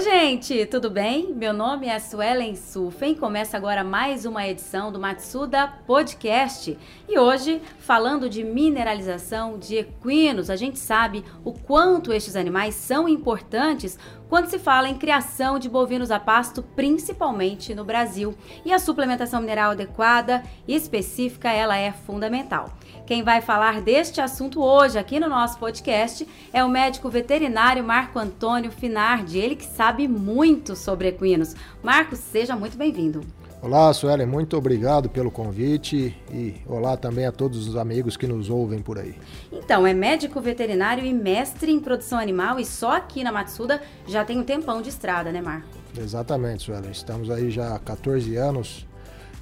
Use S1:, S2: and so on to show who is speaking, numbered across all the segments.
S1: Oi, gente, tudo bem? Meu nome é Suelen Sufen. Começa agora mais uma edição do Matsuda Podcast. E hoje, falando de mineralização de equinos, a gente sabe o quanto estes animais são importantes quando se fala em criação de bovinos a pasto, principalmente no Brasil. E a suplementação mineral adequada e específica, ela é fundamental. Quem vai falar deste assunto hoje aqui no nosso podcast é o médico veterinário Marco Antônio Finardi, ele que sabe muito sobre equinos. Marcos, seja muito bem-vindo.
S2: Olá, Suelen, muito obrigado pelo convite e olá também a todos os amigos que nos ouvem por aí.
S1: Então, é médico veterinário e mestre em produção animal e só aqui na Matsuda já tem um tempão de estrada, né, Marco?
S2: Exatamente, Suelen. Estamos aí já há 14 anos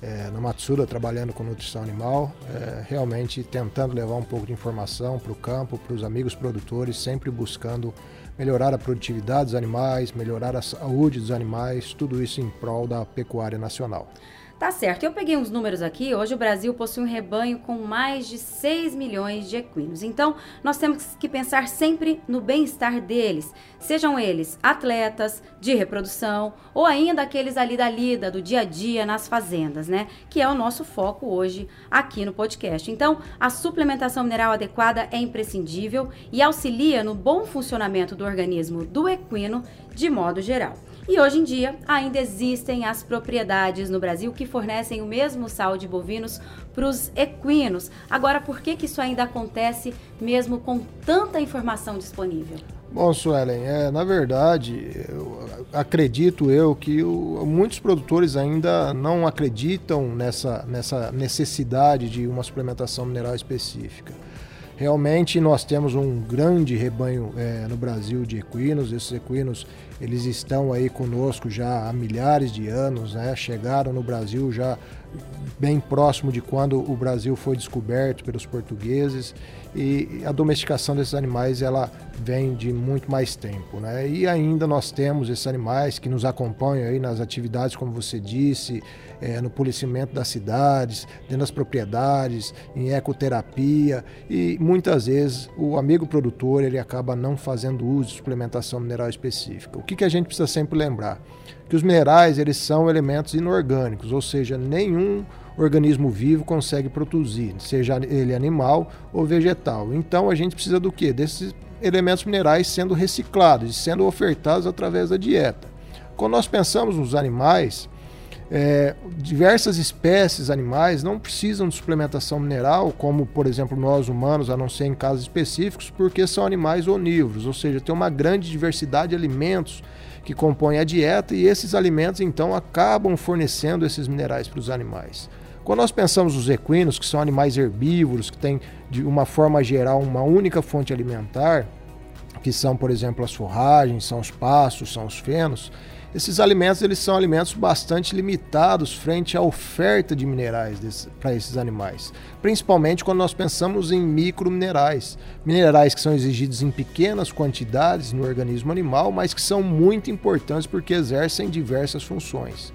S2: é, na Matsuda trabalhando com nutrição animal, é, realmente tentando levar um pouco de informação para o campo, para os amigos produtores, sempre buscando melhorar a produtividade dos animais, melhorar a saúde dos animais, tudo isso em prol da pecuária nacional.
S1: Tá certo, eu peguei uns números aqui. Hoje o Brasil possui um rebanho com mais de 6 milhões de equinos. Então, nós temos que pensar sempre no bem-estar deles, sejam eles atletas de reprodução ou ainda aqueles ali da lida, do dia a dia nas fazendas, né? Que é o nosso foco hoje aqui no podcast. Então, a suplementação mineral adequada é imprescindível e auxilia no bom funcionamento do organismo do equino de modo geral. E hoje em dia ainda existem as propriedades no Brasil que fornecem o mesmo sal de bovinos para os equinos. Agora, por que, que isso ainda acontece mesmo com tanta informação disponível?
S2: Bom, Suelen, é, na verdade, eu, acredito eu que o, muitos produtores ainda não acreditam nessa, nessa necessidade de uma suplementação mineral específica. Realmente nós temos um grande rebanho é, no Brasil de equinos. Esses equinos eles estão aí conosco já há milhares de anos, né? chegaram no Brasil já bem próximo de quando o Brasil foi descoberto pelos portugueses e a domesticação desses animais ela vem de muito mais tempo, né? E ainda nós temos esses animais que nos acompanham aí nas atividades, como você disse, é, no policiamento das cidades, dentro das propriedades, em ecoterapia e muitas vezes o amigo produtor ele acaba não fazendo uso de suplementação mineral específica. O que, que a gente precisa sempre lembrar? Que os minerais eles são elementos inorgânicos, ou seja, nenhum organismo vivo consegue produzir, seja ele animal ou vegetal. Então a gente precisa do que? Desses elementos minerais sendo reciclados e sendo ofertados através da dieta. Quando nós pensamos nos animais, é, diversas espécies animais não precisam de suplementação mineral, como por exemplo nós humanos, a não ser em casos específicos, porque são animais onívoros, ou seja, tem uma grande diversidade de alimentos que compõem a dieta e esses alimentos então acabam fornecendo esses minerais para os animais. Quando nós pensamos nos equinos, que são animais herbívoros, que têm de uma forma geral uma única fonte alimentar, que são, por exemplo, as forragens, são os pastos, são os fenos, esses alimentos eles são alimentos bastante limitados frente à oferta de minerais para esses animais, principalmente quando nós pensamos em microminerais, minerais que são exigidos em pequenas quantidades no organismo animal, mas que são muito importantes porque exercem diversas funções.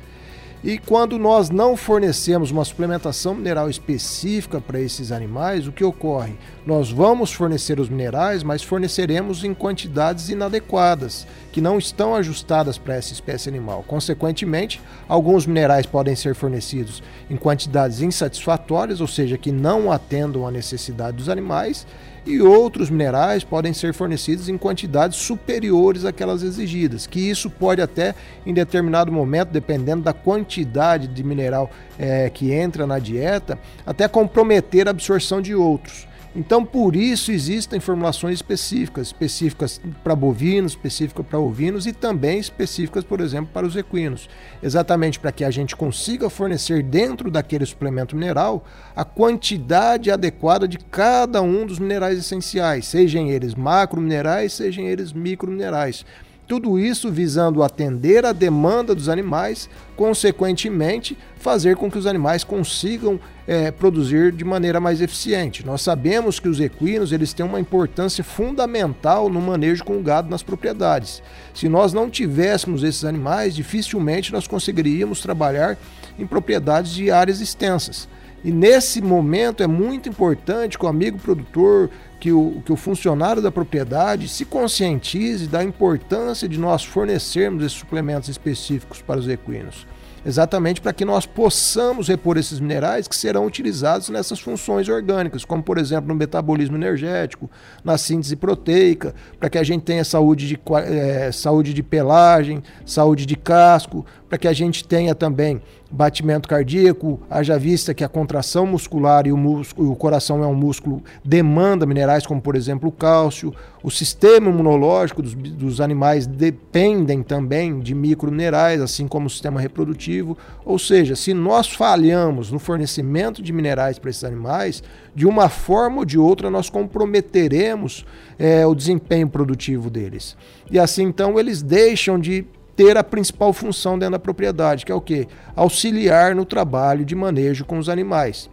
S2: E quando nós não fornecemos uma suplementação mineral específica para esses animais, o que ocorre? Nós vamos fornecer os minerais, mas forneceremos em quantidades inadequadas, que não estão ajustadas para essa espécie animal. Consequentemente, alguns minerais podem ser fornecidos em quantidades insatisfatórias, ou seja, que não atendam à necessidade dos animais, e outros minerais podem ser fornecidos em quantidades superiores àquelas exigidas, que isso pode até, em determinado momento, dependendo da quantidade de mineral é, que entra na dieta, até comprometer a absorção de outros. Então, por isso existem formulações específicas, específicas para bovinos, específicas para ovinos e também específicas, por exemplo, para os equinos, exatamente para que a gente consiga fornecer dentro daquele suplemento mineral a quantidade adequada de cada um dos minerais essenciais, sejam eles macrominerais, sejam eles microminerais. Tudo isso visando atender a demanda dos animais, consequentemente, fazer com que os animais consigam é, produzir de maneira mais eficiente. Nós sabemos que os equinos eles têm uma importância fundamental no manejo com o gado nas propriedades. Se nós não tivéssemos esses animais, dificilmente nós conseguiríamos trabalhar em propriedades de áreas extensas. E nesse momento é muito importante que o amigo produtor, que o, que o funcionário da propriedade se conscientize da importância de nós fornecermos esses suplementos específicos para os equinos. Exatamente para que nós possamos repor esses minerais que serão utilizados nessas funções orgânicas, como por exemplo no metabolismo energético, na síntese proteica, para que a gente tenha saúde de, é, saúde de pelagem, saúde de casco, para que a gente tenha também batimento cardíaco, haja vista que a contração muscular e o, músculo, o coração é um músculo, demanda minerais como, por exemplo, o cálcio. O sistema imunológico dos, dos animais dependem também de microminerais, assim como o sistema reprodutivo. Ou seja, se nós falhamos no fornecimento de minerais para esses animais, de uma forma ou de outra nós comprometeremos é, o desempenho produtivo deles. E assim então eles deixam de ter a principal função dentro da propriedade, que é o quê? Auxiliar no trabalho de manejo com os animais.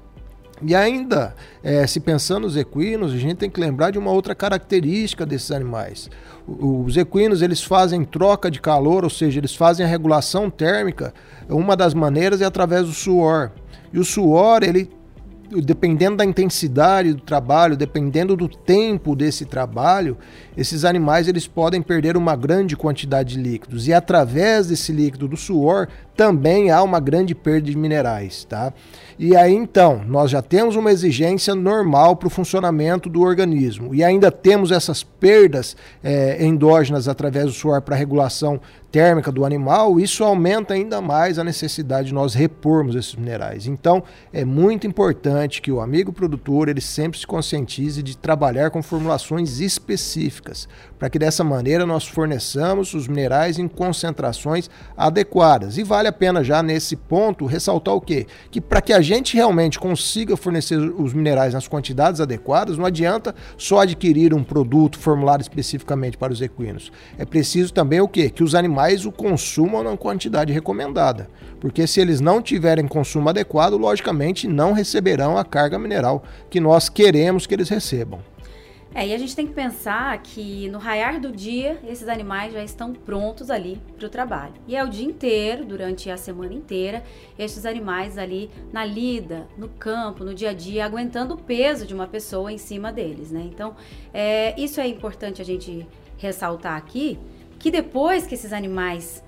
S2: E ainda, é, se pensando nos equinos, a gente tem que lembrar de uma outra característica desses animais. Os equinos eles fazem troca de calor, ou seja, eles fazem a regulação térmica. Uma das maneiras é através do suor. E o suor ele dependendo da intensidade do trabalho, dependendo do tempo desse trabalho, esses animais eles podem perder uma grande quantidade de líquidos e através desse líquido do suor também há uma grande perda de minerais, tá? E aí então, nós já temos uma exigência normal para o funcionamento do organismo e ainda temos essas perdas é, endógenas através do suor para regulação térmica do animal, isso aumenta ainda mais a necessidade de nós repormos esses minerais. Então, é muito importante que o amigo produtor ele sempre se conscientize de trabalhar com formulações específicas, para que dessa maneira nós forneçamos os minerais em concentrações adequadas. E vale a pena já nesse ponto ressaltar o quê? Que para que a gente realmente consiga fornecer os minerais nas quantidades adequadas, não adianta só adquirir um produto formulado especificamente para os equinos. É preciso também o quê? Que os animais o consumam na quantidade recomendada. Porque se eles não tiverem consumo adequado, logicamente não receberão a carga mineral que nós queremos que eles recebam.
S1: É, e a gente tem que pensar que no raiar do dia, esses animais já estão prontos ali para o trabalho. E é o dia inteiro, durante a semana inteira, esses animais ali na lida, no campo, no dia a dia, aguentando o peso de uma pessoa em cima deles, né? Então, é, isso é importante a gente ressaltar aqui, que depois que esses animais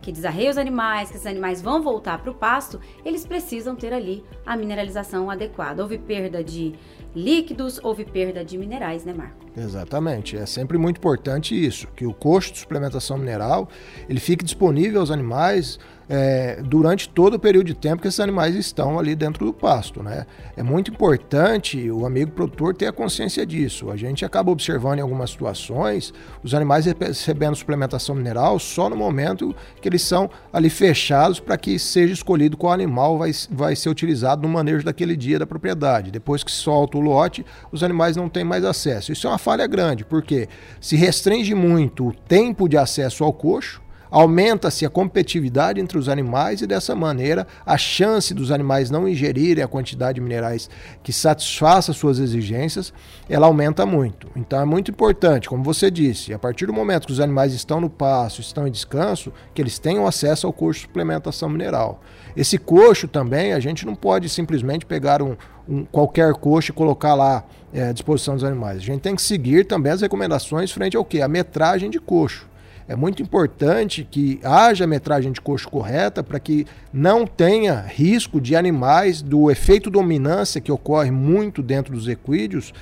S1: que desarreia os animais, que esses animais vão voltar para o pasto, eles precisam ter ali a mineralização adequada. Houve perda de líquidos, houve perda de minerais, né, Marco?
S2: Exatamente. É sempre muito importante isso, que o custo de suplementação mineral ele fique disponível aos animais é, durante todo o período de tempo que esses animais estão ali dentro do pasto. Né? É muito importante o amigo produtor ter a consciência disso. A gente acaba observando em algumas situações os animais recebendo suplementação mineral só no momento que eles são ali fechados para que seja escolhido qual animal vai, vai ser utilizado no manejo daquele dia da propriedade. Depois que solta o lote, os animais não têm mais acesso. Isso é uma falha grande, porque se restringe muito o tempo de acesso ao coxo, Aumenta-se a competitividade entre os animais e dessa maneira a chance dos animais não ingerirem a quantidade de minerais que satisfaça suas exigências, ela aumenta muito. Então é muito importante, como você disse, a partir do momento que os animais estão no pasto, estão em descanso, que eles tenham acesso ao coxo de suplementação mineral. Esse coxo também, a gente não pode simplesmente pegar um, um qualquer coxo e colocar lá é, disposição dos animais. A gente tem que seguir também as recomendações frente ao que? A metragem de coxo. É muito importante que haja metragem de coxo correta para que não tenha risco de animais do efeito dominância que ocorre muito dentro dos equídeos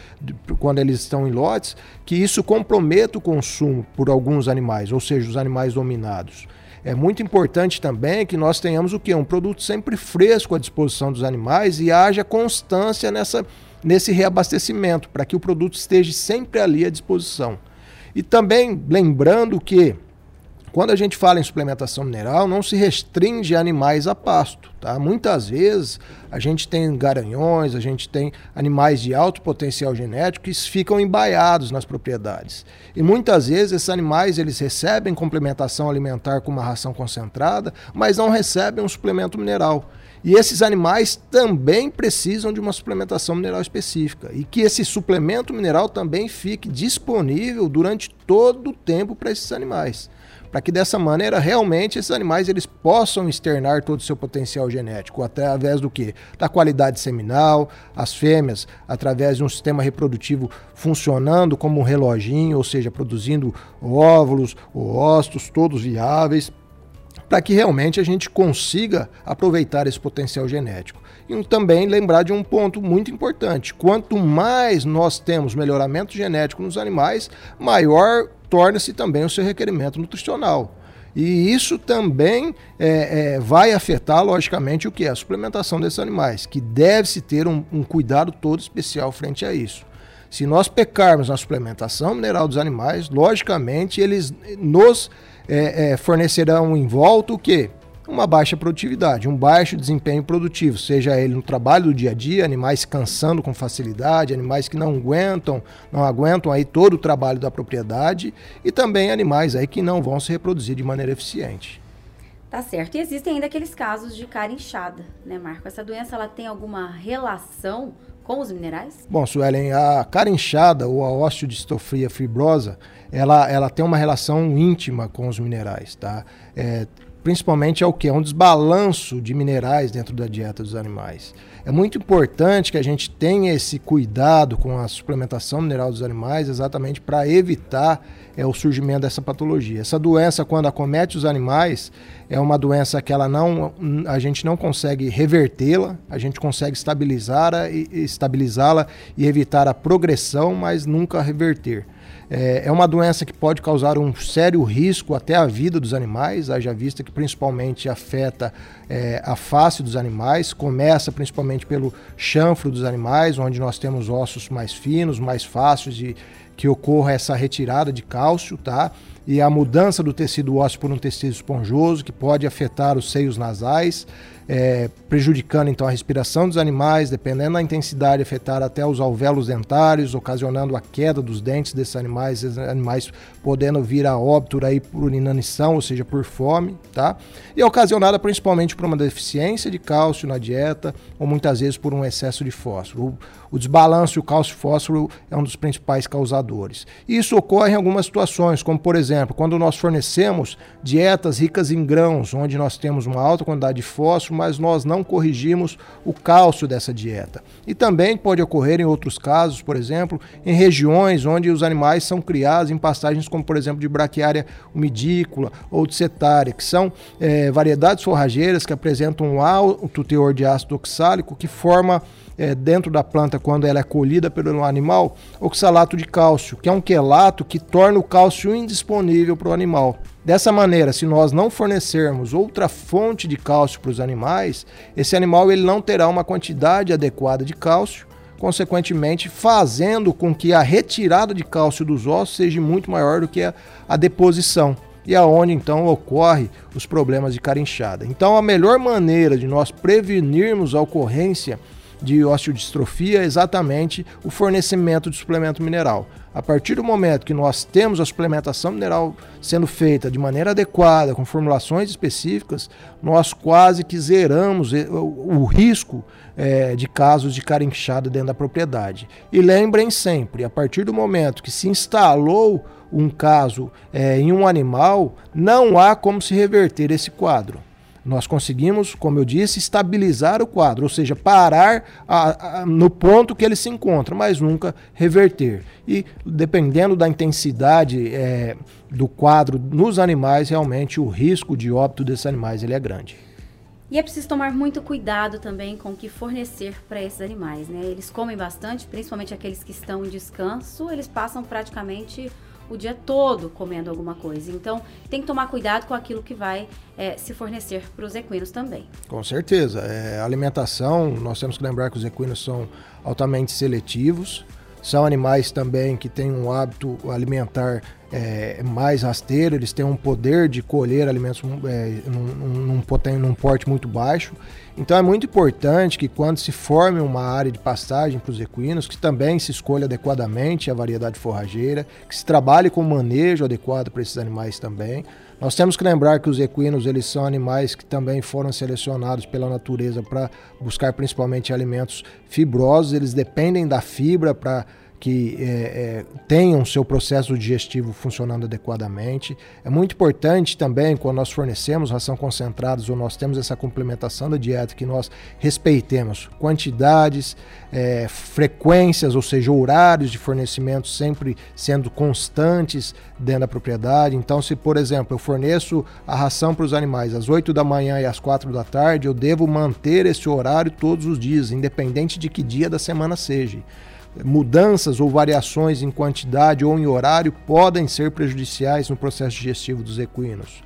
S2: quando eles estão em lotes, que isso comprometa o consumo por alguns animais, ou seja, os animais dominados. É muito importante também que nós tenhamos o que? Um produto sempre fresco à disposição dos animais e haja constância nessa, nesse reabastecimento, para que o produto esteja sempre ali à disposição. E também lembrando que quando a gente fala em suplementação mineral, não se restringe animais a pasto. Tá? Muitas vezes a gente tem garanhões, a gente tem animais de alto potencial genético que ficam embaiados nas propriedades. E muitas vezes esses animais eles recebem complementação alimentar com uma ração concentrada, mas não recebem um suplemento mineral. E esses animais também precisam de uma suplementação mineral específica. E que esse suplemento mineral também fique disponível durante todo o tempo para esses animais, para que dessa maneira realmente esses animais eles possam externar todo o seu potencial genético. Através do que? Da qualidade seminal, as fêmeas através de um sistema reprodutivo funcionando como um reloginho, ou seja, produzindo óvulos, ostos todos viáveis para que realmente a gente consiga aproveitar esse potencial genético. E também lembrar de um ponto muito importante: quanto mais nós temos melhoramento genético nos animais, maior torna-se também o seu requerimento nutricional. E isso também é, é, vai afetar, logicamente, o que? A suplementação desses animais, que deve-se ter um, um cuidado todo especial frente a isso. Se nós pecarmos na suplementação mineral dos animais, logicamente eles nos é, é, fornecerão em volta o quê? Uma baixa produtividade, um baixo desempenho produtivo, seja ele no trabalho do dia a dia, animais cansando com facilidade, animais que não aguentam, não aguentam aí todo o trabalho da propriedade e também animais aí que não vão se reproduzir de maneira eficiente.
S1: Tá certo. E existem ainda aqueles casos de cara inchada, né, Marco? Essa doença ela tem alguma relação com os minerais?
S2: Bom, Suelen, a cara inchada ou a osteodistofia fibrosa, ela, ela tem uma relação íntima com os minerais, tá? É, principalmente é o que? É um desbalanço de minerais dentro da dieta dos animais. É muito importante que a gente tenha esse cuidado com a suplementação mineral dos animais, exatamente para evitar é, o surgimento dessa patologia. Essa doença, quando acomete os animais, é uma doença que ela não, a gente não consegue revertê-la, a gente consegue estabilizá-la estabilizá e evitar a progressão, mas nunca reverter. É, é uma doença que pode causar um sério risco até à vida dos animais, haja vista que principalmente afeta é, a face dos animais, começa principalmente pelo chanfro dos animais, onde nós temos ossos mais finos, mais fáceis de que ocorra essa retirada de cálcio, tá? E a mudança do tecido ósseo por um tecido esponjoso, que pode afetar os seios nasais é, prejudicando então a respiração dos animais, dependendo da intensidade, afetar até os alvéolos dentários, ocasionando a queda dos dentes desses animais, esses animais podendo vir a óbito aí por inanição, ou seja, por fome, tá? E é ocasionada principalmente por uma deficiência de cálcio na dieta ou muitas vezes por um excesso de fósforo. O, o desbalanço o cálcio-fósforo é um dos principais causadores. Isso ocorre em algumas situações, como por exemplo, quando nós fornecemos dietas ricas em grãos, onde nós temos uma alta quantidade de fósforo, mas nós não corrigimos o cálcio dessa dieta. E também pode ocorrer em outros casos, por exemplo, em regiões onde os animais são criados em pastagens como, por exemplo, de braquiária umidícola ou de cetária, que são é, variedades forrageiras que apresentam um alto teor de ácido oxálico que forma é, dentro da planta quando ela é colhida pelo animal, oxalato de cálcio, que é um quelato que torna o cálcio indisponível para o animal. Dessa maneira, se nós não fornecermos outra fonte de cálcio para os animais, esse animal ele não terá uma quantidade adequada de cálcio, consequentemente fazendo com que a retirada de cálcio dos ossos seja muito maior do que a, a deposição e aonde então ocorre os problemas de carinchada. Então a melhor maneira de nós prevenirmos a ocorrência de osteodistrofia é exatamente o fornecimento de suplemento mineral. A partir do momento que nós temos a suplementação mineral sendo feita de maneira adequada, com formulações específicas, nós quase que zeramos o, risco é, de casos de carinchada dentro da propriedade. E lembrem sempre, a partir do momento que se instalou um caso é, em um animal, não há como se reverter esse quadro. Nós conseguimos, como eu disse, estabilizar o quadro, ou seja, parar a, a, no ponto que ele se encontra, mas nunca reverter. E dependendo da intensidade é, do quadro nos animais, realmente o risco de óbito desses animais ele é grande.
S1: E é preciso tomar muito cuidado também com o que fornecer para esses animais, né? Eles comem bastante, principalmente aqueles que estão em descanso, eles passam praticamente o dia todo comendo alguma coisa. Então, tem que tomar cuidado com aquilo que vai é, se fornecer para os equinos também.
S2: Com certeza. É, alimentação, nós temos que lembrar que os equinos são altamente seletivos. São animais também que têm um hábito alimentar é, mais rasteiro, eles têm um poder de colher alimentos é, num, num, num, porte muito baixo. Então é muito importante que quando se forme uma área de pastagem para os equinos, que também se escolha adequadamente a variedade forrageira, que se trabalhe com manejo adequado para esses animais também. Nós temos que lembrar que os equinos eles são animais que também foram selecionados pela natureza para buscar principalmente alimentos fibrosos, eles dependem da fibra para que é, é, tenham seu processo digestivo funcionando adequadamente. É muito importante também, quando nós fornecemos ração concentrada ou nós temos essa complementação da dieta, que nós respeitemos quantidades, é, frequências, ou seja, horários de fornecimento sempre sendo constantes dentro da propriedade. Então, se, por exemplo, eu forneço a ração para os animais às 8 da manhã e às 4 da tarde, eu devo manter esse horário todos os dias, independente de que dia da semana seja mudanças ou variações em quantidade ou em horário podem ser prejudiciais no processo digestivo dos equinos.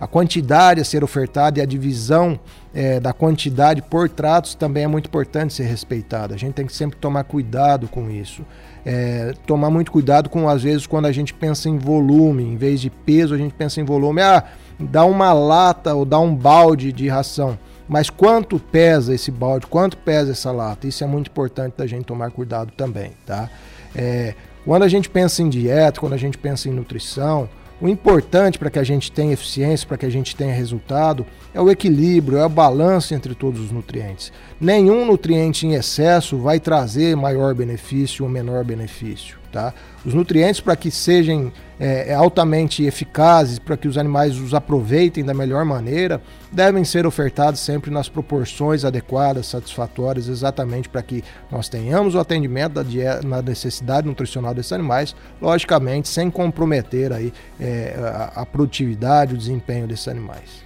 S2: A quantidade a ser ofertada e a divisão é, da quantidade por tratos também é muito importante ser respeitada. A gente tem que sempre tomar cuidado com isso. É, tomar muito cuidado com, às vezes, quando a gente pensa em volume, em vez de peso, a gente pensa em volume. Ah, dá uma lata ou dá um balde de ração. Mas quanto pesa esse balde, quanto pesa essa lata? Isso é muito importante da gente tomar cuidado também, tá? É, quando a gente pensa em dieta, quando a gente pensa em nutrição, o importante para que a gente tenha eficiência, para que a gente tenha resultado, é o equilíbrio, é o balanço entre todos os nutrientes. Nenhum nutriente em excesso vai trazer maior benefício ou menor benefício. Tá? Os nutrientes, para que sejam é, é, altamente eficazes, para que os animais os aproveitem da melhor maneira, devem ser ofertados sempre nas proporções adequadas, satisfatórias, exatamente para que nós tenhamos o atendimento da na necessidade nutricional desses animais, logicamente sem comprometer aí, é, a, a produtividade, o desempenho desses animais.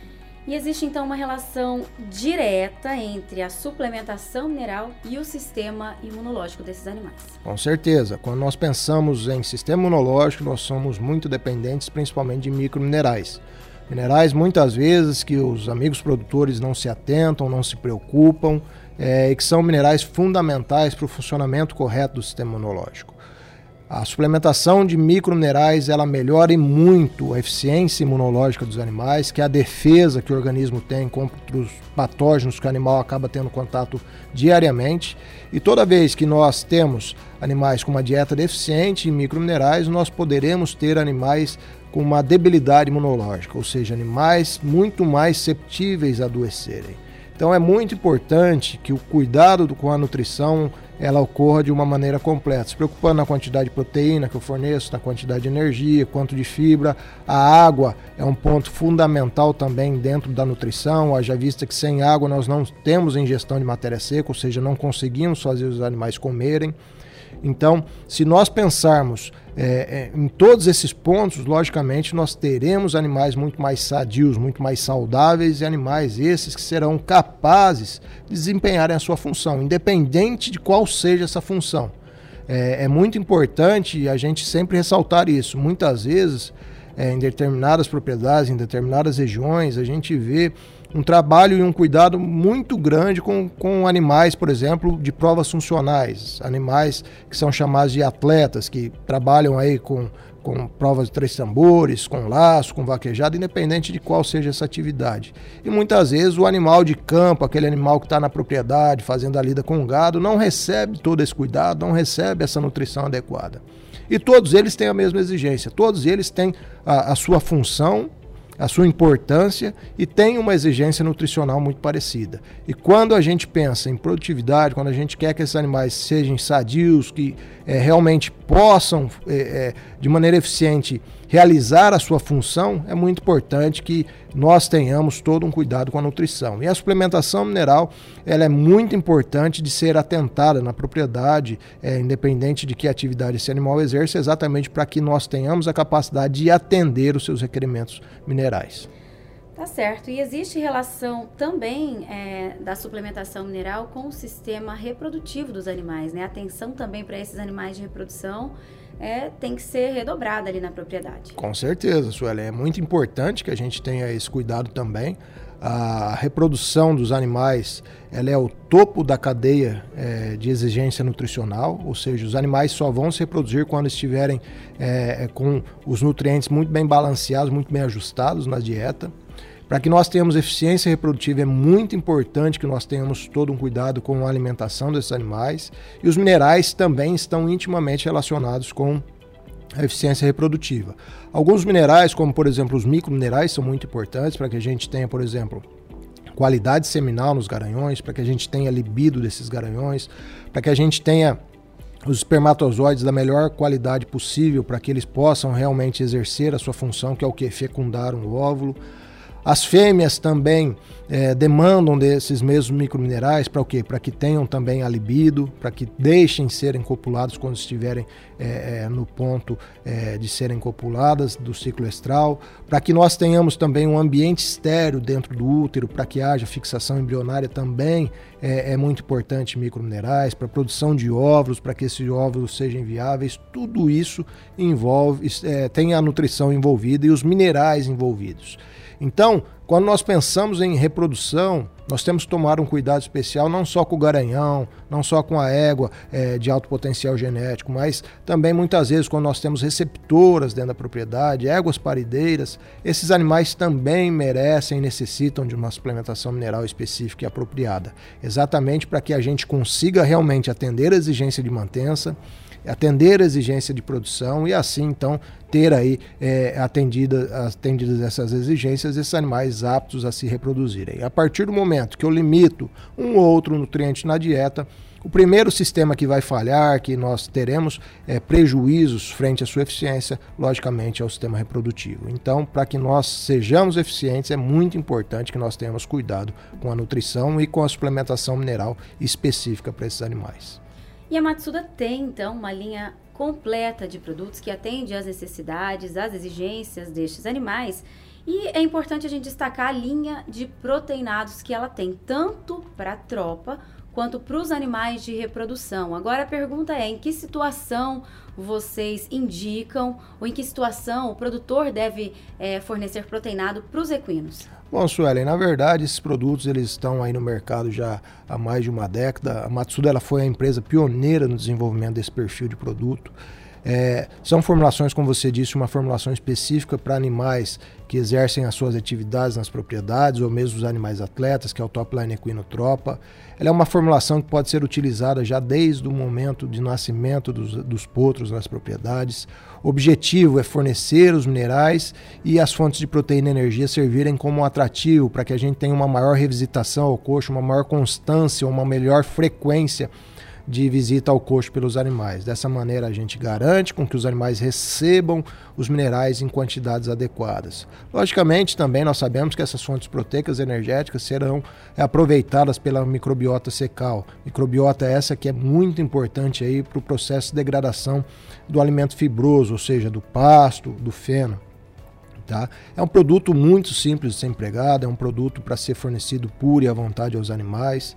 S1: E existe então uma relação direta entre a suplementação mineral e o sistema imunológico desses animais.
S2: Com certeza. Quando nós pensamos em sistema imunológico, nós somos muito dependentes principalmente de microminerais. Minerais muitas vezes que os amigos produtores não se atentam, não se preocupam, é, e que são minerais fundamentais para o funcionamento correto do sistema imunológico. A suplementação de microminerais ela melhora muito a eficiência imunológica dos animais, que é a defesa que o organismo tem contra os patógenos que o animal acaba tendo contato diariamente. E toda vez que nós temos animais com uma dieta deficiente em microminerais, nós poderemos ter animais com uma debilidade imunológica, ou seja, animais muito mais susceptíveis a adoecerem. Então é muito importante que o cuidado com a nutrição ela ocorra de uma maneira completa, se preocupando na quantidade de proteína que eu forneço, na quantidade de energia, quanto de fibra. A água é um ponto fundamental também dentro da nutrição, haja vista que sem água nós não temos ingestão de matéria seca, ou seja, não conseguimos fazer os animais comerem. Então, se nós pensarmos é, é, em todos esses pontos, logicamente, nós teremos animais muito mais sadios, muito mais saudáveis e animais esses que serão capazes de desempenharem a sua função, independente de qual seja essa função. É, é muito importante a gente sempre ressaltar isso. Muitas vezes, é, em determinadas propriedades, em determinadas regiões, a gente vê um trabalho e um cuidado muito grande com, com animais, por exemplo, de provas funcionais, animais que são chamados de atletas, que trabalham aí com, com provas de três tambores, com laço, com vaquejada, independente de qual seja essa atividade. E muitas vezes o animal de campo, aquele animal que está na propriedade, fazendo a lida com o gado, não recebe todo esse cuidado, não recebe essa nutrição adequada. E todos eles têm a mesma exigência, todos eles têm a, a sua função a sua importância e tem uma exigência nutricional muito parecida. E quando a gente pensa em produtividade, quando a gente quer que esses animais sejam sadios, que é, realmente possam, é, é, de maneira eficiente, realizar a sua função, é muito importante que nós tenhamos todo um cuidado com a nutrição. E a suplementação mineral ela é muito importante de ser atentada na propriedade, é, independente de que atividade esse animal exerce, exatamente para que nós tenhamos a capacidade de atender os seus requerimentos minerais.
S1: Tá certo. E existe relação também é, da suplementação mineral com o sistema reprodutivo dos animais, né? Atenção também para esses animais de reprodução é, tem que ser redobrada ali na propriedade.
S2: Com certeza, Sueli. É muito importante que a gente tenha esse cuidado também. A reprodução dos animais ela é o topo da cadeia é, de exigência nutricional, ou seja, os animais só vão se reproduzir quando estiverem é, é com os nutrientes muito bem balanceados, muito bem ajustados na dieta. Para que nós tenhamos eficiência reprodutiva, é muito importante que nós tenhamos todo um cuidado com a alimentação desses animais. E os minerais também estão intimamente relacionados com a eficiência reprodutiva. Alguns minerais, como por exemplo os microminerais, são muito importantes para que a gente tenha, por exemplo, qualidade seminal nos garanhões, para que a gente tenha libido desses garanhões, para que a gente tenha os espermatozoides da melhor qualidade possível para que eles possam realmente exercer a sua função, que é o que? Fecundar um óvulo. As fêmeas também é, demandam desses mesmos microminerais para o quê? Para que tenham também a libido, para que deixem serem copulados quando estiverem é, é, no ponto é, de serem copuladas do ciclo estral, para que nós tenhamos também um ambiente estéreo dentro do útero, para que haja fixação embrionária também é, é muito importante microminerais, para produção de óvulos, para que esses óvulos sejam viáveis, tudo isso envolve, é, tem a nutrição envolvida e os minerais envolvidos. Então, quando nós pensamos em reprodução, nós temos que tomar um cuidado especial não só com o garanhão, não só com a égua é, de alto potencial genético, mas também muitas vezes quando nós temos receptoras dentro da propriedade, éguas parideiras, esses animais também merecem e necessitam de uma suplementação mineral específica e apropriada, exatamente para que a gente consiga realmente atender a exigência de mantença atender a exigência de produção e assim então ter aí é, atendida, atendidas essas exigências, esses animais aptos a se reproduzirem. A partir do momento que eu limito um ou outro nutriente na dieta, o primeiro sistema que vai falhar, que nós teremos é, prejuízos frente à sua eficiência, logicamente é o sistema reprodutivo. Então, para que nós sejamos eficientes, é muito importante que nós tenhamos cuidado com a nutrição e com a suplementação mineral específica para esses animais.
S1: E a Matsuda tem, então, uma linha completa de produtos que atende às necessidades, às exigências destes animais. E é importante a gente destacar a linha de proteinados que ela tem, tanto para a tropa quanto para os animais de reprodução. Agora a pergunta é: em que situação vocês indicam ou em que situação o produtor deve é, fornecer proteinado para os equinos?
S2: Bom, Suelen, na verdade esses produtos eles estão aí no mercado já há mais de uma década. A Matsuda ela foi a empresa pioneira no desenvolvimento desse perfil de produto. É, são formulações, como você disse, uma formulação específica para animais que exercem as suas atividades nas propriedades, ou mesmo os animais atletas, que é o Top Line Equinotropa. Ela é uma formulação que pode ser utilizada já desde o momento de nascimento dos, dos potros nas propriedades. O objetivo é fornecer os minerais e as fontes de proteína e energia servirem como um atrativo para que a gente tenha uma maior revisitação ao coxo, uma maior constância, uma melhor frequência de visita ao coxo pelos animais. Dessa maneira, a gente garante com que os animais recebam os minerais em quantidades adequadas. Logicamente, também nós sabemos que essas fontes proteicas energéticas serão aproveitadas pela microbiota secal. Microbiota essa que é muito importante aí para o processo de degradação do alimento fibroso, ou seja, do pasto, do feno. Tá? É um produto muito simples de ser empregado, é um produto para ser fornecido puro e à vontade aos animais.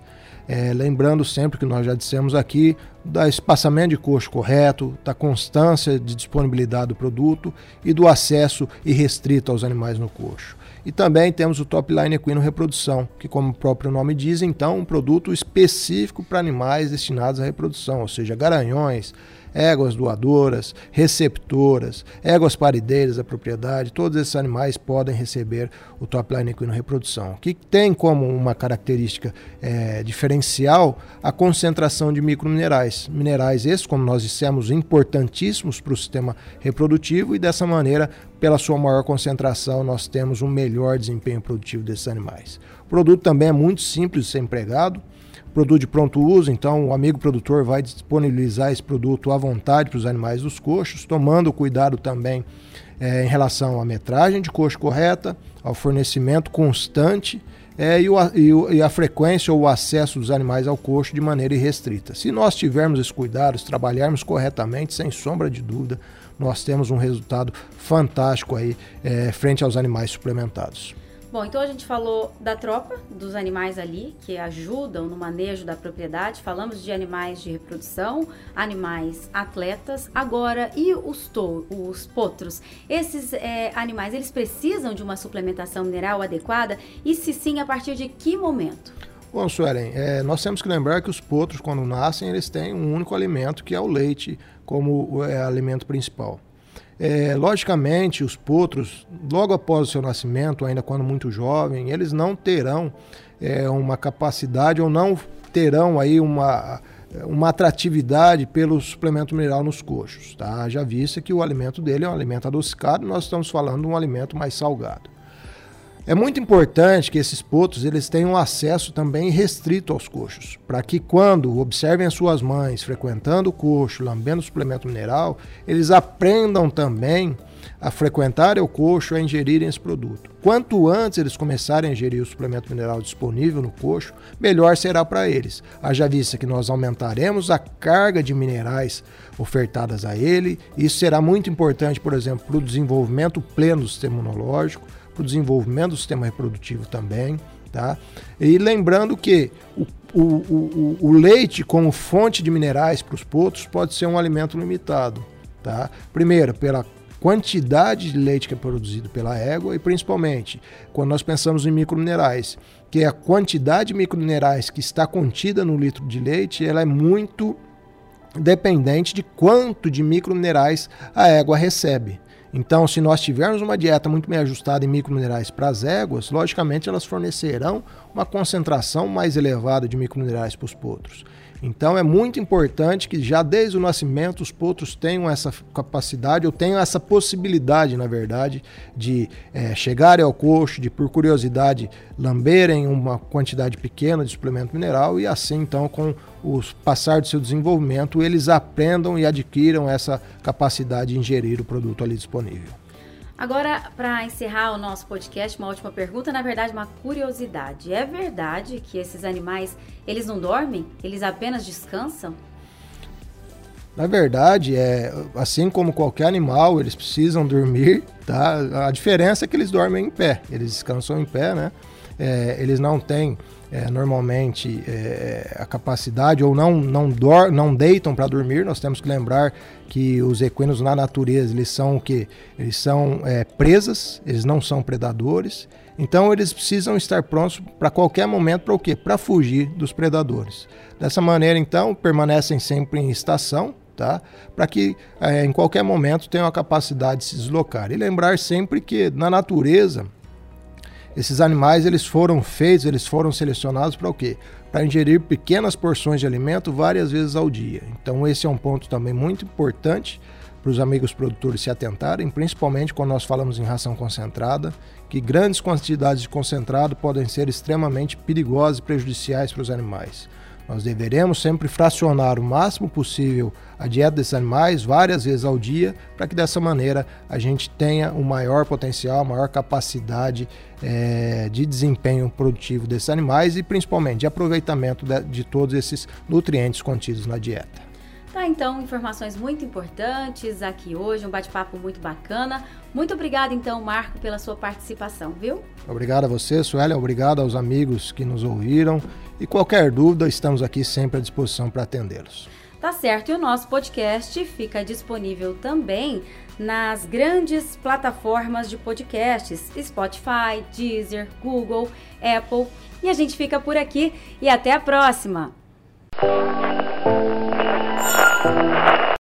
S2: É, lembrando sempre que nós já dissemos aqui da espaçamento de coxo correto, da constância de disponibilidade do produto e do acesso irrestrito aos animais no coxo. E também temos o Top Line Equino Reprodução, que, como o próprio nome diz, então, um produto específico para animais destinados à reprodução, ou seja, garanhões, éguas doadoras, receptoras, éguas parideiras da propriedade, todos esses animais podem receber o top line equino reprodução, que tem como uma característica é, diferencial a concentração de microminerais. Minerais esses, como nós dissemos, importantíssimos para o sistema reprodutivo e dessa maneira, pela sua maior concentração, nós temos um melhor desempenho produtivo desses animais. O produto também é muito simples de ser empregado, produto de pronto uso, então o amigo produtor vai disponibilizar esse produto à vontade para os animais dos coxos, tomando cuidado também é, em relação à metragem de coxo correta, ao fornecimento constante é, e, o, e, o, e, a frequência ou o acesso dos animais ao coxo de maneira irrestrita. Se nós tivermos esses cuidados, trabalharmos corretamente, sem sombra de dúvida, nós temos um resultado fantástico aí é, frente aos animais suplementados.
S1: Bom, então a gente falou da tropa, dos animais ali, que ajudam no manejo da propriedade. Falamos de animais de reprodução, animais atletas. Agora, e os, os potros? Esses é, animais, eles precisam de uma suplementação mineral adequada? E se sim, a partir de que momento?
S2: Bom, Suelen, é, nós temos que lembrar que os potros, quando nascem, eles têm um único alimento, que é o leite, como é, alimento principal. É, logicamente, os potros, logo após o seu nascimento, ainda quando muito jovem, eles não terão é, uma capacidade ou não terão aí uma, uma atratividade pelo suplemento mineral nos coxos. Tá? Já vista que o alimento dele é um alimento adocicado, nós estamos falando de um alimento mais salgado. É muito importante que esses potros eles tenham acesso também restrito aos coxos, para que quando observem as suas mães frequentando o coxo, lambendo o suplemento mineral, eles aprendam também a frequentar o coxo, a ingerirem esse produto. Quanto antes eles começarem a ingerir o suplemento mineral disponível no coxo, melhor será para eles. Haja vista que nós aumentaremos a carga de minerais ofertadas a ele. Isso será muito importante, por exemplo, para o desenvolvimento pleno do sistema imunológico, para o desenvolvimento do sistema reprodutivo também. Tá? E lembrando que o, o, o, o leite como fonte de minerais para os potros pode ser um alimento limitado. Tá? Primeiro, pela quantidade de leite que é produzido pela égua e principalmente quando nós pensamos em microminerais, que é a quantidade de microminerais que está contida no litro de leite, ela é muito dependente de quanto de microminerais a égua recebe. Então, se nós tivermos uma dieta muito bem ajustada em microminerais para as éguas, logicamente elas fornecerão uma concentração mais elevada de microminerais para os potros. Então é muito importante que já desde o nascimento os potros tenham essa capacidade, ou tenham essa possibilidade, na verdade, de é, chegarem ao coxo, de por curiosidade lamberem uma quantidade pequena de suplemento mineral e assim então com o passar do seu desenvolvimento eles aprendam e adquiram essa capacidade de ingerir o produto ali disponível.
S1: Agora, para encerrar o nosso podcast, uma última pergunta, na verdade, uma curiosidade. É verdade que esses animais, eles não dormem? Eles apenas descansam?
S2: Na verdade, é assim como qualquer animal, eles precisam dormir, tá? A diferença é que eles dormem em pé, eles descansam em pé, né? É, eles não têm é, normalmente é, a capacidade ou não não, dor, não deitam para dormir. Nós temos que lembrar que os equinos na natureza eles são o que eles são é, presas, eles não são predadores. Então eles precisam estar prontos para qualquer momento para o quê? Para fugir dos predadores. Dessa maneira, então, permanecem sempre em estação, tá? Para que é, em qualquer momento tenham a capacidade de se deslocar. E lembrar sempre que na natureza esses animais eles foram feitos, eles foram selecionados para o quê? Para ingerir pequenas porções de alimento várias vezes ao dia. Então esse é um ponto também muito importante para os amigos produtores se atentarem, principalmente quando nós falamos em ração concentrada, que grandes quantidades de concentrado podem ser extremamente perigosas e prejudiciais para os animais. Nós deveremos sempre fracionar o máximo possível a dieta desses animais várias vezes ao dia, para que dessa maneira a gente tenha o maior potencial, a maior capacidade é, de desempenho produtivo desses animais e principalmente de aproveitamento de, de todos esses nutrientes contidos na dieta.
S1: Tá, então, informações muito importantes aqui hoje, um bate-papo muito bacana. Muito obrigada, então, Marco, pela sua participação, viu?
S2: Obrigado a você, Suélia, obrigado aos amigos que nos ouviram. E qualquer dúvida, estamos aqui sempre à disposição para atendê-los.
S1: Tá certo, e o nosso podcast fica disponível também nas grandes plataformas de podcasts: Spotify, Deezer, Google, Apple. E a gente fica por aqui e até a próxima! Thank you.